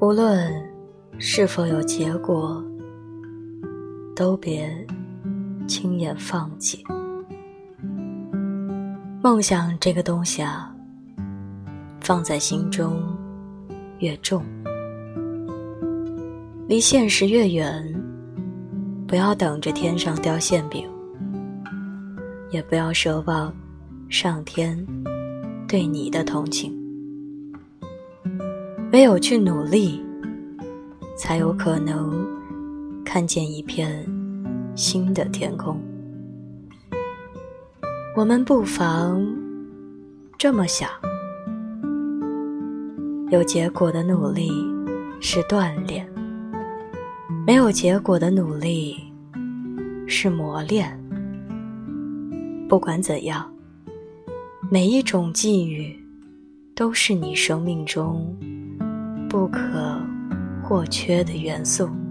无论是否有结果，都别轻言放弃。梦想这个东西啊，放在心中越重，离现实越远。不要等着天上掉馅饼，也不要奢望上天对你的同情。唯有去努力，才有可能看见一片新的天空。我们不妨这么想：有结果的努力是锻炼，没有结果的努力是磨练。不管怎样，每一种际遇都是你生命中。不可或缺的元素。